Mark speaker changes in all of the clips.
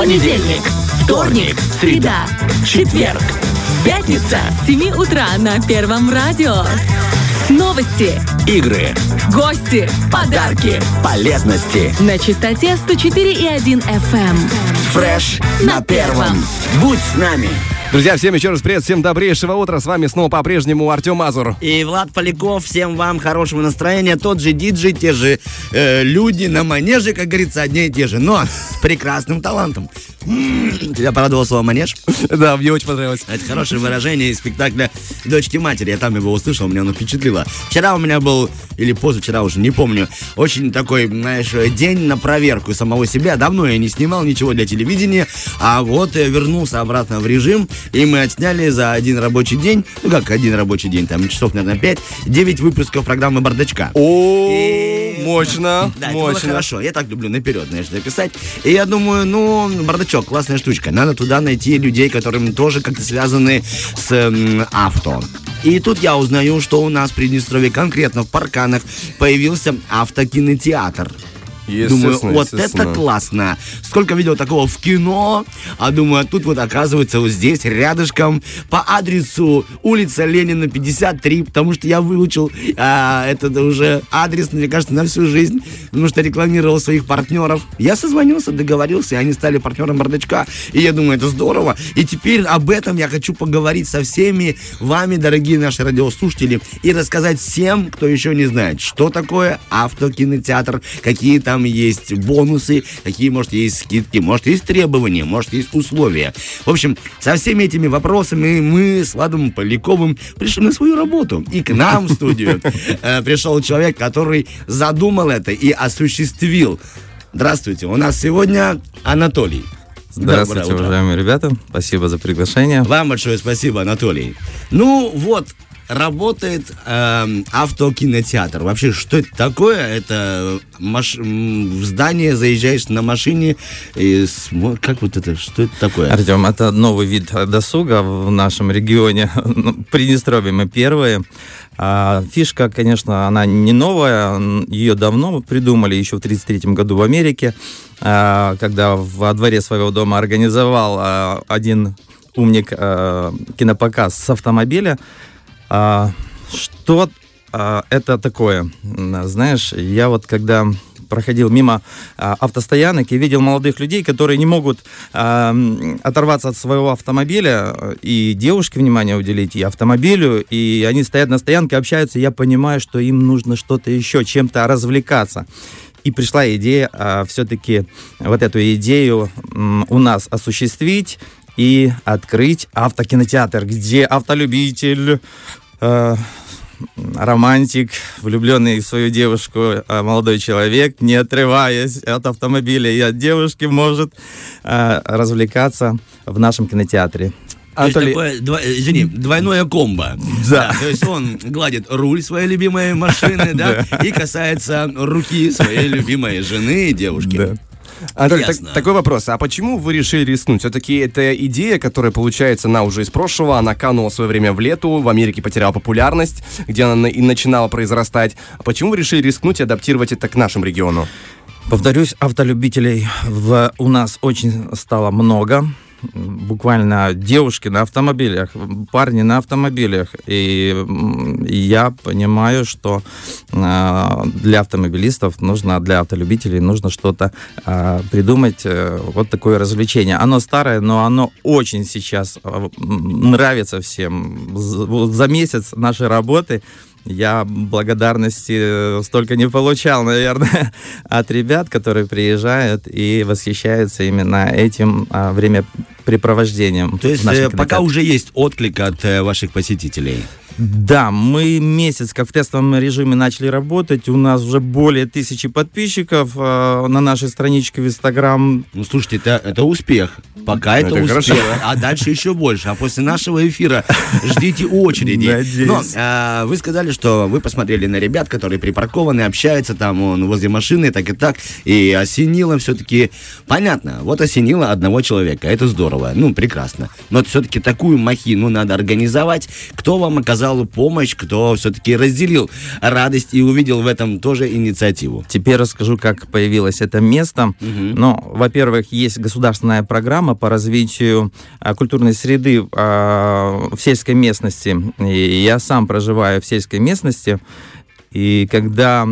Speaker 1: Понедельник, вторник, среда, четверг, пятница.
Speaker 2: С 7 утра на Первом радио. Новости,
Speaker 1: Игры,
Speaker 2: гости,
Speaker 1: подарки, полезности.
Speaker 2: на частоте 104,1 FM.
Speaker 1: Фреш на первом. Будь с нами.
Speaker 3: Друзья, всем еще раз привет, всем добрейшего утра. С вами снова по-прежнему Артем Мазур.
Speaker 4: И Влад Поляков, всем вам хорошего настроения. Тот же диджей, те же э, люди на манеже, как говорится, одни и те же, но с прекрасным талантом. Тебя порадовало слово манеж?
Speaker 3: Да, мне очень понравилось.
Speaker 4: Это хорошее выражение из спектакля «Дочки матери». Я там его услышал, меня оно впечатлило. Вчера у меня был, или позавчера уже, не помню, очень такой, знаешь, день на проверку самого себя. Давно я не снимал ничего для телевидения, а вот э, вернулся обратно в режим, и мы отсняли за один рабочий день, ну как один рабочий день, там часов, наверное, 5, 9 выпусков программы «Бардачка».
Speaker 3: О, мощно,
Speaker 4: Да, это было
Speaker 3: мощно.
Speaker 4: хорошо. Я так люблю наперед, знаешь, записать. И я думаю, ну, бардачок, классная штучка. Надо туда найти людей, которым тоже как-то связаны с м, авто. И тут я узнаю, что у нас в Приднестровье, конкретно в Парканах, появился автокинотеатр. Думаю, вот это классно. Сколько видел такого в кино, а думаю, а тут вот оказывается вот здесь, рядышком, по адресу улица Ленина, 53, потому что я выучил а, этот уже адрес, мне кажется, на всю жизнь, потому что рекламировал своих партнеров. Я созвонился, договорился, и они стали партнером бардачка, и я думаю, это здорово. И теперь об этом я хочу поговорить со всеми вами, дорогие наши радиослушатели, и рассказать всем, кто еще не знает, что такое автокинотеатр, какие там есть бонусы, какие, может, есть скидки, может, есть требования, может, есть условия. В общем, со всеми этими вопросами мы с Владом Поляковым пришли на свою работу. И к нам в студию э, пришел человек, который задумал это и осуществил. Здравствуйте, у нас сегодня Анатолий.
Speaker 5: Здравствуйте, уважаемые ребята. Спасибо за приглашение.
Speaker 4: Вам большое спасибо, Анатолий. Ну вот, работает эм, автокинотеатр. Вообще, что это такое? Это маш- в здание заезжаешь на машине и смо- как вот это? Что это такое?
Speaker 5: Артем, это новый вид досуга в нашем регионе. Ну, Приднестровье мы первые. А, Фишка, конечно, она не новая, ее давно придумали, еще в 1933 году в Америке, а, когда во дворе своего дома организовал а, один умник а, кинопоказ с автомобиля. А, Что а, это такое? Знаешь, я вот когда проходил мимо а, автостоянок и видел молодых людей, которые не могут а, оторваться от своего автомобиля э, и девушке внимание уделить, и автомобилю, и они стоят на стоянке, общаются, и я понимаю, что им нужно что-то еще, чем-то развлекаться. И пришла идея все-таки вот эту идею м, у нас осуществить и открыть автокинотеатр, где автолюбитель, э, романтик, влюбленный в свою девушку э, молодой человек, не отрываясь от автомобиля и от девушки, может э, развлекаться в нашем кинотеатре.
Speaker 4: То есть
Speaker 3: Анатолий,
Speaker 4: такое, э, извини, двойное комбо. Да. То есть он гладит руль своей любимой машины, да, и касается руки своей любимой жены и девушки.
Speaker 5: Да.
Speaker 3: Анатолий, так- такой вопрос. А почему вы решили рискнуть? Все-таки это идея, которая, получается, она уже из прошлого, она канула в свое время в лету, в Америке потеряла популярность, где она на- и начинала произрастать. А почему вы решили рискнуть и адаптировать это к нашему региону?
Speaker 5: Повторюсь, автолюбителей в, у нас очень стало много. Буквально девушки на автомобилях, парни на автомобилях. И, я понимаю, что э, для автомобилистов нужно, для автолюбителей нужно что-то э, придумать, э, вот такое развлечение. Оно старое, но оно очень сейчас м, нравится всем. За месяц нашей работы я благодарности э, столько не получал, наверное, от ребят, которые приезжают и восхищаются именно этим а, времяпрепровождением.
Speaker 4: То есть э, пока уже есть отклик от э, ваших посетителей.
Speaker 5: Да, мы месяц как в тестовом режиме начали работать. У нас уже более тысячи подписчиков э, на нашей страничке в Инстаграм.
Speaker 4: Ну, слушайте, это, это успех. Пока это,
Speaker 3: Это
Speaker 4: успех.
Speaker 3: хорошо.
Speaker 4: А дальше еще больше. А после нашего эфира ждите очереди.
Speaker 5: Надеюсь.
Speaker 4: Но э, вы сказали, что вы посмотрели на ребят, которые припаркованы, общаются там он, возле машины, так и так. И осенило все-таки... Понятно, вот осенило одного человека. Это здорово. Ну, прекрасно. Но все-таки такую махину надо организовать. Кто вам оказал оказал помощь, кто все-таки разделил радость и увидел в этом тоже инициативу.
Speaker 5: Теперь расскажу, как появилось это место. Ну, во-первых, есть государственная программа по развитию а, культурной среды а, в сельской местности. И я сам проживаю в сельской местности. И когда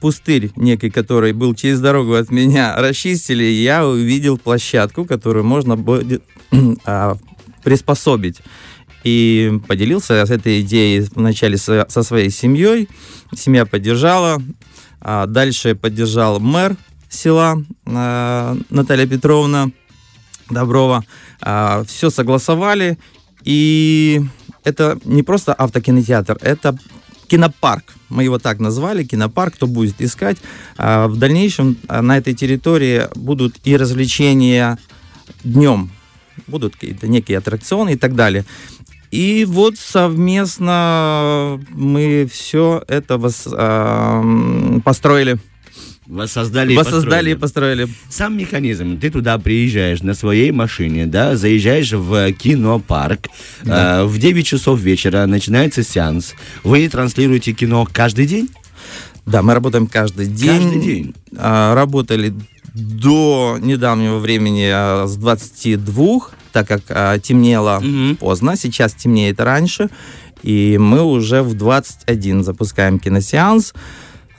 Speaker 5: пустырь некий, который был через дорогу от меня, расчистили, я увидел площадку, которую можно будет а, приспособить. И поделился с этой идеей вначале со, со своей семьей. Семья поддержала. А дальше поддержал мэр села а, Наталья Петровна Доброва. А, все согласовали. И это не просто автокинотеатр, это кинопарк. Мы его так назвали, кинопарк, кто будет искать. В дальнейшем на этой территории будут и развлечения днем, будут какие-то некие аттракционы и так далее. И вот совместно мы все это вос, а, построили.
Speaker 4: Воссоздали, и
Speaker 5: Воссоздали и
Speaker 4: построили.
Speaker 5: построили.
Speaker 4: Сам механизм. Ты туда приезжаешь на своей машине, да, заезжаешь в кинопарк. э, в 9 часов вечера начинается сеанс. Вы транслируете кино каждый день?
Speaker 5: Да, мы работаем каждый день.
Speaker 4: Каждый день.
Speaker 5: А, Работали до недавнего времени а, с 22, так как а, темнело
Speaker 4: Мгм.
Speaker 5: поздно, сейчас темнеет раньше, и мы уже в 21 запускаем киносеанс.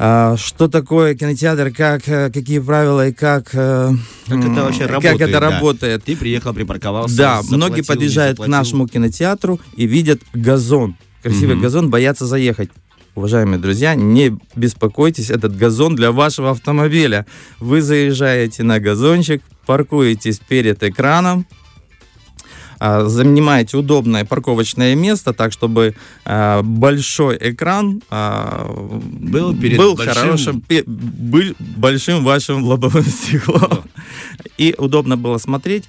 Speaker 5: А, Что такое кинотеатр, как, э, какие правила и как, э,
Speaker 4: Как это вообще
Speaker 5: как
Speaker 4: работает?
Speaker 5: это
Speaker 4: да?
Speaker 5: работает.
Speaker 4: Ты приехал, припарковался.
Speaker 5: Да,
Speaker 4: заплатил,
Speaker 5: многие подъезжают к нашему кинотеатру и видят газон. Красивый
Speaker 3: Мгм.
Speaker 5: газон, боятся заехать. Уважаемые друзья, не беспокойтесь, этот газон для вашего автомобиля. Вы заезжаете на газончик, паркуетесь перед экраном, а, занимаете удобное парковочное место, так чтобы а, большой экран а,
Speaker 4: Был перед
Speaker 5: был
Speaker 4: большим-
Speaker 5: хорошим, пе- был большим вашим лобовым стеклом. И удобно было смотреть.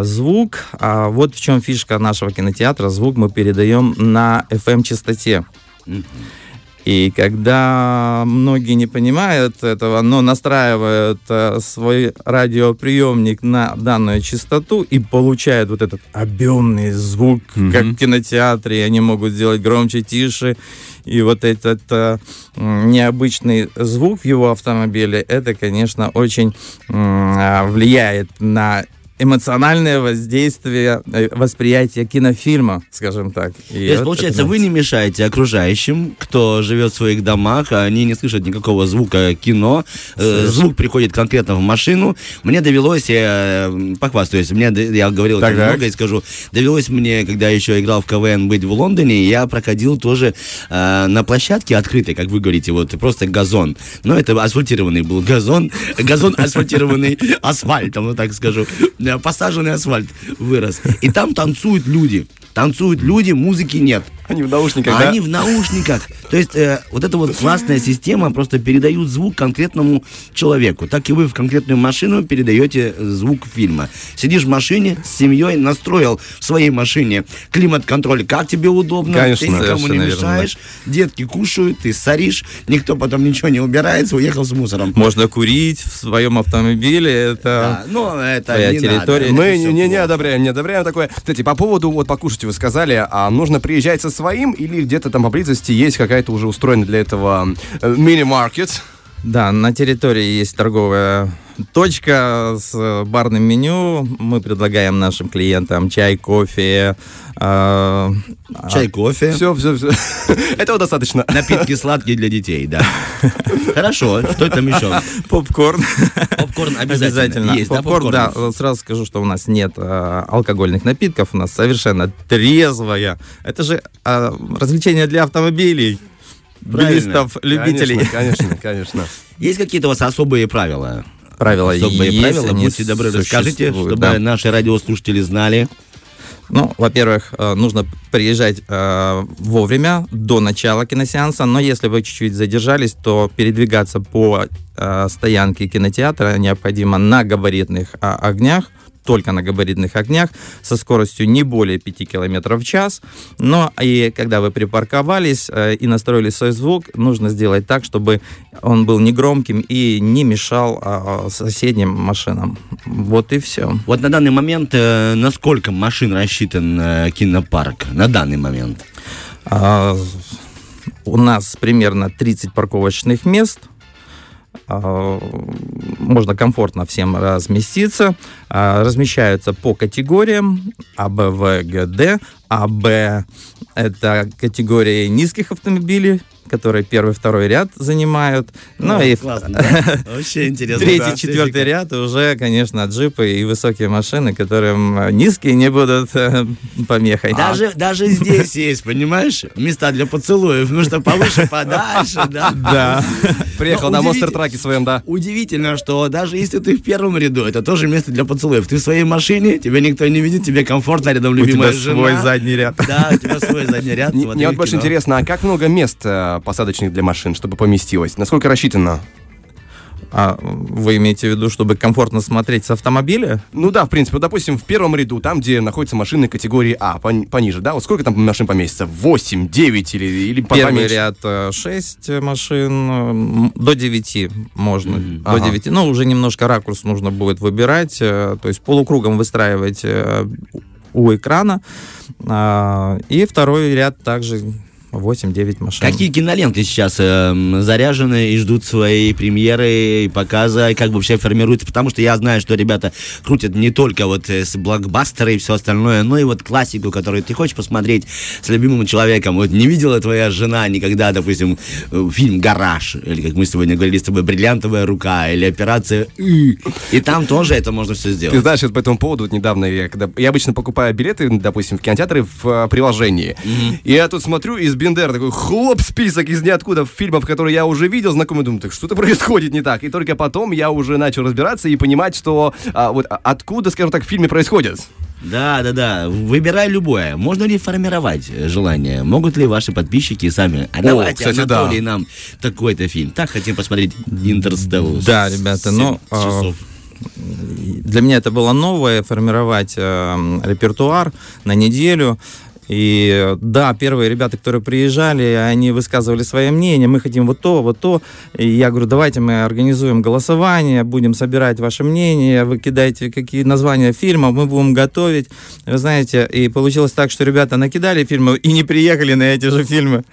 Speaker 5: Звук, вот в чем фишка нашего кинотеатра, звук мы передаем на FM-частоте.
Speaker 4: Мгм.
Speaker 5: И когда многие не понимают этого, но настраивают э, свой радиоприемник на данную частоту и получают вот этот объемный звук,
Speaker 3: Мгм.
Speaker 5: как в кинотеатре, они могут сделать громче, тише. И вот этот э, необычный звук в его автомобиле, это, конечно, очень а, влияет на эмоциональное воздействие, э, восприятие кинофильма, скажем так. И
Speaker 4: То есть,
Speaker 5: вот
Speaker 4: получается,
Speaker 5: это
Speaker 4: вы не мешаете окружающим, кто живет в своих домах, а они не слышат никакого звука кино. Э, Звук приходит конкретно в машину. Мне довелось, я э, похвастаюсь, мне, я говорил
Speaker 3: Так, так.
Speaker 4: много и скажу, довелось мне, когда еще играл в КВН, быть в Лондоне, я проходил тоже э, на площадке открытой, как вы говорите, вот просто газон. Но это асфальтированный был газон, газон асфальтированный асфальтом, вот так скажу. Посаженный асфальт вырос. И там танцуют люди. Танцуют люди, музыки нет.
Speaker 3: Они в наушниках,
Speaker 4: А
Speaker 3: да?
Speaker 4: они в наушниках. То есть э, вот эта вот классная система просто передают звук конкретному человеку. Так и вы в конкретную машину передаете звук фильма. Сидишь в машине с семьей, настроил в своей машине климат-контроль, как тебе удобно,
Speaker 3: Конечно.
Speaker 4: ты никому не
Speaker 5: Совершенно верно,
Speaker 4: мешаешь, детки кушают, ты соришь, никто потом ничего не убирается, уехал с мусором.
Speaker 5: Можно курить в своем автомобиле, это...
Speaker 4: Да, но это
Speaker 5: Твоя
Speaker 4: не
Speaker 5: территория.
Speaker 4: надо,
Speaker 3: Мы не, не, не одобряем, не одобряем такое. Кстати, по поводу вот покушать вы сказали, а нужно приезжать со своим или где-то там поблизости есть какая-то уже устроенная для этого э, мини-маркет?
Speaker 5: Да, на территории есть торговая точка с э, барным меню. Мы предлагаем нашим клиентам чай, кофе, э,
Speaker 4: Чай, кофе.
Speaker 3: Все, все, все. Этого достаточно.
Speaker 4: Напитки сладкие для детей, да. Хорошо, что там еще?
Speaker 5: попкорн.
Speaker 4: Попкорн обязательно. Есть, да,
Speaker 5: попкорн, да. Сразу скажу, что у нас нет э, алкогольных напитков, у нас совершенно трезвая. Это же э, развлечение для автомобилей. Билистов, любителей.
Speaker 3: Конечно, конечно, конечно.
Speaker 4: Есть какие-то у вас особые правила?
Speaker 5: Правила
Speaker 4: Особые
Speaker 5: есть,
Speaker 4: правила, будьте добры, расскажите, чтобы
Speaker 5: да.
Speaker 4: наши радиослушатели знали.
Speaker 5: Ну, во-первых, э, нужно приезжать э, вовремя, до начала киносеанса, но если вы чуть-чуть задержались, то передвигаться по э, стоянке кинотеатра необходимо на габаритных а, огнях, только на габаритных огнях, со скоростью не более 5 км в час. Но и когда вы припарковались э, и настроили свой звук, нужно сделать так, чтобы он был не громким и не мешал а, а, соседним машинам. Вот и все.
Speaker 4: Вот на данный момент, э, на сколько машин рассчитан э, кинопарк? На данный момент.
Speaker 5: А, у нас примерно 30 парковочных мест. А, можно комфортно всем разместиться. А, размещаются по категориям А, Б, В, Г, Д. А, Б – это категории низких автомобилей, которые первый, второй ряд занимают. Ну
Speaker 4: О,
Speaker 5: и
Speaker 4: классно, да? Вообще интересно.
Speaker 5: Третий,
Speaker 4: да.
Speaker 5: четвертый ряд уже, конечно, джипы и высокие машины, которым э, низкие не будут э, помехой.
Speaker 4: Даже, даже здесь есть, понимаешь, места для поцелуев. Ну что повыше, подальше, да.
Speaker 5: Да.
Speaker 3: Приехал на
Speaker 4: удивительно-
Speaker 3: монстр-траке своем, да.
Speaker 4: Удивительно, что даже если ты в первом ряду, это тоже место для поцелуев. Ты в своей машине, тебя никто не видит, тебе комфортно, рядом
Speaker 5: У
Speaker 4: любимая
Speaker 5: тебя
Speaker 4: жена.
Speaker 5: свой задний ряд.
Speaker 4: Да, у тебя свой задний ряд.
Speaker 3: Мне вот больше
Speaker 4: кино.
Speaker 3: интересно, а как много мест э, посадочных для машин, чтобы поместилось? Насколько рассчитано?
Speaker 5: А вы имеете в виду, чтобы комфортно смотреть с автомобиля?
Speaker 3: Ну да, в принципе, вот, допустим, в первом ряду, там, где находятся машины категории А, пон- пониже, да, вот сколько там машин поместится? 8, 9 или, или
Speaker 5: Первый
Speaker 3: поменьше?
Speaker 5: ряд 6 машин, м, до 9 можно. До
Speaker 3: Ага.
Speaker 5: 9. Ну, уже немножко ракурс нужно будет выбирать, э, то есть полукругом выстраивать э, у экрана. А, И второй ряд также 8-9 машин.
Speaker 4: Какие киноленты сейчас эм, заряжены и ждут своей премьеры и показа, и как бы вообще формируются? Потому что я знаю, что ребята крутят не только вот э, с блокбастеры и все остальное, но и вот классику, которую ты хочешь посмотреть с любимым человеком. Вот не видела твоя жена никогда, допустим, э, фильм «Гараж», или как мы сегодня говорили с тобой, «Бриллиантовая рука», или «Операция И». И там тоже это можно все
Speaker 3: Ты
Speaker 4: сделать.
Speaker 3: знаешь, вот по этому поводу вот недавно я, когда, я обычно покупаю билеты, допустим, в кинотеатры в э, приложении. И я тут смотрю, из Бендера такой хлоп список из ниоткуда фильмов, которые я уже видел, знакомый, думаю, так что-то происходит не так. И только потом я уже начал разбираться и понимать, что а, вот а, откуда, скажем так, в фильме происходит.
Speaker 4: Да, да, да. Выбирай любое. Можно ли формировать э, желание? Могут ли ваши подписчики сами? А давайте,
Speaker 3: кстати, да.
Speaker 4: Анатолий, нам такой-то фильм. Так хотим посмотреть Интерстеллар.
Speaker 5: Да, ребята, ну,
Speaker 4: Семь
Speaker 5: а,
Speaker 4: часов.
Speaker 5: Для меня это было новое, формировать э, репертуар на неделю. И да, первые ребята, которые приезжали, они высказывали свое мнение, мы хотим вот то, вот то. И я говорю, давайте мы организуем голосование, будем собирать ваше мнение, вы кидайте какие названия фильмов, мы будем готовить. Вы знаете, и получилось так, что ребята накидали фильмы и не приехали на эти же фильмы.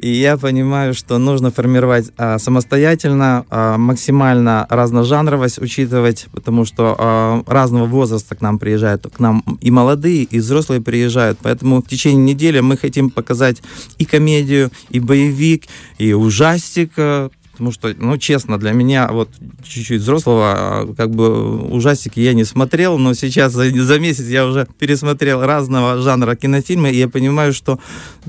Speaker 5: И я понимаю, что нужно формировать а, самостоятельно, а, максимально разножанровость учитывать, потому что а, разного возраста к нам приезжают, к нам и молодые, и взрослые приезжают. Поэтому течение недели мы хотим показать и комедию, и боевик, и ужастик, а, Потому что, ну, честно, для меня вот чуть-чуть взрослого, а, как бы ужастики я не смотрел, но сейчас за, за месяц я уже пересмотрел разного жанра кинофильмы, и я понимаю, что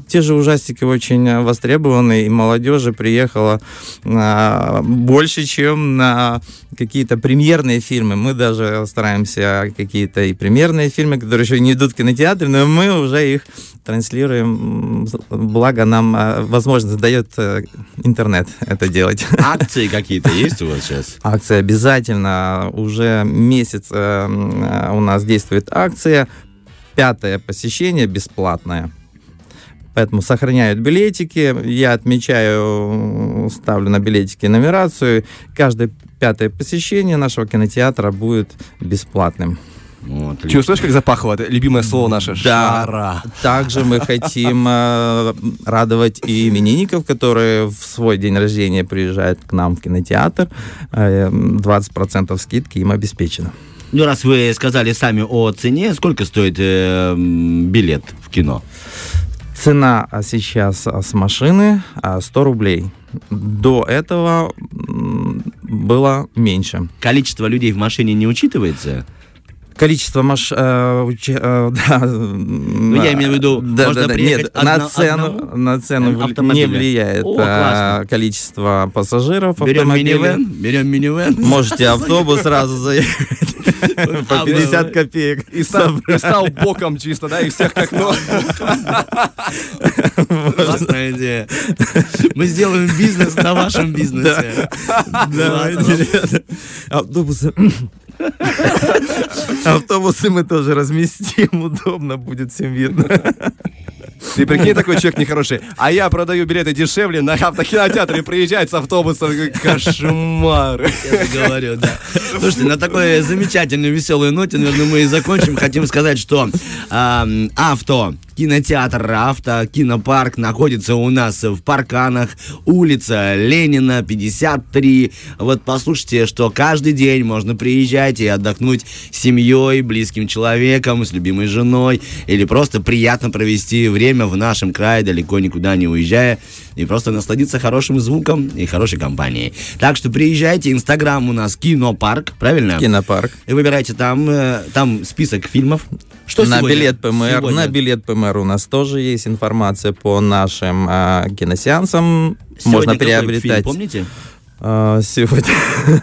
Speaker 5: те же ужастики очень востребованы, и молодежи приехала а, больше, чем на какие-то премьерные фильмы. Мы даже стараемся какие-то и премьерные фильмы, которые еще не идут в кинотеатре, но мы уже их транслируем, благо нам а, возможность дает э, интернет это делать.
Speaker 4: Акции какие-то есть у вас сейчас?
Speaker 5: Акция обязательно. Уже месяц э, э, у нас действует акция. Пятое посещение бесплатное. Поэтому сохраняют билетики. Я отмечаю, ставлю на билетики нумерацию. Каждое пятое посещение нашего кинотеатра будет бесплатным.
Speaker 4: Вот,
Speaker 3: Чувствуешь, как запахло? Это любимое слово наше. Жара.
Speaker 5: Также мы хотим э, радовать и именинников, которые в свой день рождения приезжают к нам в кинотеатр. Э, 20% скидки им обеспечено.
Speaker 4: Ну, раз вы сказали сами о цене, сколько стоит э, билет в кино?
Speaker 5: Цена сейчас а, с машины а, 100 рублей. До этого было меньше.
Speaker 4: Количество людей в машине не учитывается?
Speaker 5: Количество маш... э, уча- э, да,
Speaker 4: Ну, я имею в виду,
Speaker 5: да,
Speaker 4: можно
Speaker 5: да,
Speaker 4: приехать
Speaker 5: нет, на
Speaker 4: одно-
Speaker 5: цену,
Speaker 4: одному
Speaker 5: на цену не влияет
Speaker 4: О,
Speaker 5: э,
Speaker 4: классно.
Speaker 5: количество пассажиров
Speaker 4: Берем
Speaker 5: автомобиля.
Speaker 4: минивэн, берем минивэн.
Speaker 5: Можете автобус сразу заехать по 50 копеек.
Speaker 3: И стал, и стал боком чисто, да, и всех как ну.
Speaker 4: Классная идея. Мы сделаем бизнес на вашем бизнесе.
Speaker 5: Давайте. Автобусы. Автобусы мы тоже разместим, удобно будет всем видно.
Speaker 3: Ты прикинь, такой человек нехороший. А я продаю билеты дешевле, на автокинотеатре приезжает с автобусом. Кошмар.
Speaker 4: Я же говорю, да. Слушайте, на такой замечательной, веселой ноте, наверное, мы и закончим. Хотим сказать, что ам, авто кинотеатр «Рафта», кинопарк находится у нас в Парканах, улица Ленина, 53. Вот послушайте, что каждый день можно приезжать и отдохнуть с семьей, близким человеком, с любимой женой, или просто приятно провести время в нашем крае, далеко никуда не уезжая, и просто насладиться хорошим звуком и хорошей компанией. Так что приезжайте, инстаграм у нас кинопарк, правильно?
Speaker 5: Кинопарк.
Speaker 4: И выбирайте там, э, там список фильмов. Что
Speaker 5: на
Speaker 4: сегодня?
Speaker 5: билет ПМР,
Speaker 4: Сегодня.
Speaker 5: на билет ПМР у нас тоже есть информация по нашим а, киносеансам.
Speaker 4: Сегодня
Speaker 5: Можно приобретать.
Speaker 4: фильм, помните?
Speaker 5: А, сегодня.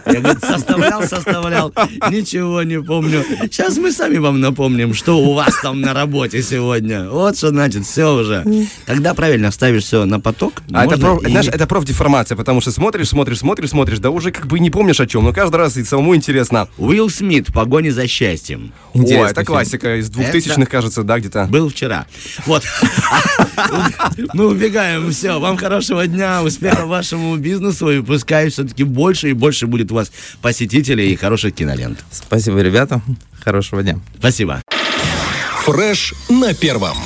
Speaker 4: Я, говорит, составлял, составлял, ничего не помню. Сейчас мы сами вам напомним, что у вас там на работе сегодня. Вот что значит, все уже. Когда правильно ставишь все на поток,
Speaker 3: А это, проф,
Speaker 4: и-
Speaker 3: знаешь, это профдеформация, потому что смотришь, смотришь, смотришь, смотришь, да уже как бы не помнишь о чем, но каждый раз и самому интересно.
Speaker 4: Уилл Смит в погоне за счастьем.
Speaker 3: О,
Speaker 5: Интересный
Speaker 3: это
Speaker 5: фильм.
Speaker 3: классика из 2000-х, кажется, да, где-то.
Speaker 4: Был вчера. Вот. Мы убегаем. Все. Вам хорошего дня, успеха вашему бизнесу. И пускай все-таки больше и больше будет у вас посетителей и хороших кинолент.
Speaker 5: Спасибо, ребята. Хорошего дня.
Speaker 4: Спасибо.
Speaker 6: Фреш на первом.